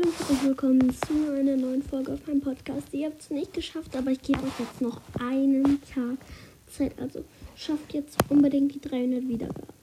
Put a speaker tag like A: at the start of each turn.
A: Hallo und willkommen zu einer neuen Folge auf meinem Podcast. Ihr habt es nicht geschafft, aber ich gebe euch jetzt noch einen Tag Zeit. Also schafft jetzt unbedingt die 300 Wiedergaben.